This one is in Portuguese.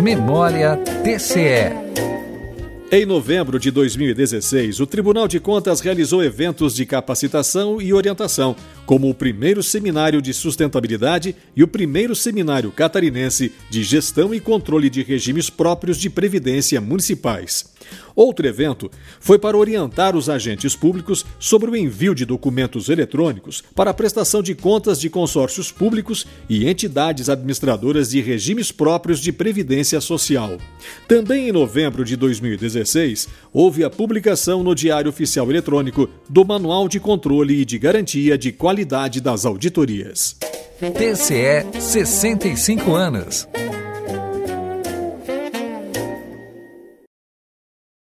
Memória TCE. Em novembro de 2016, o Tribunal de Contas realizou eventos de capacitação e orientação, como o primeiro seminário de sustentabilidade e o primeiro seminário catarinense de gestão e controle de regimes próprios de previdência municipais. Outro evento foi para orientar os agentes públicos sobre o envio de documentos eletrônicos para a prestação de contas de consórcios públicos e entidades administradoras de regimes próprios de previdência social. Também em novembro de 2016, houve a publicação no Diário Oficial Eletrônico do Manual de Controle e de Garantia de Qualidade das Auditorias. TCE 65 anos.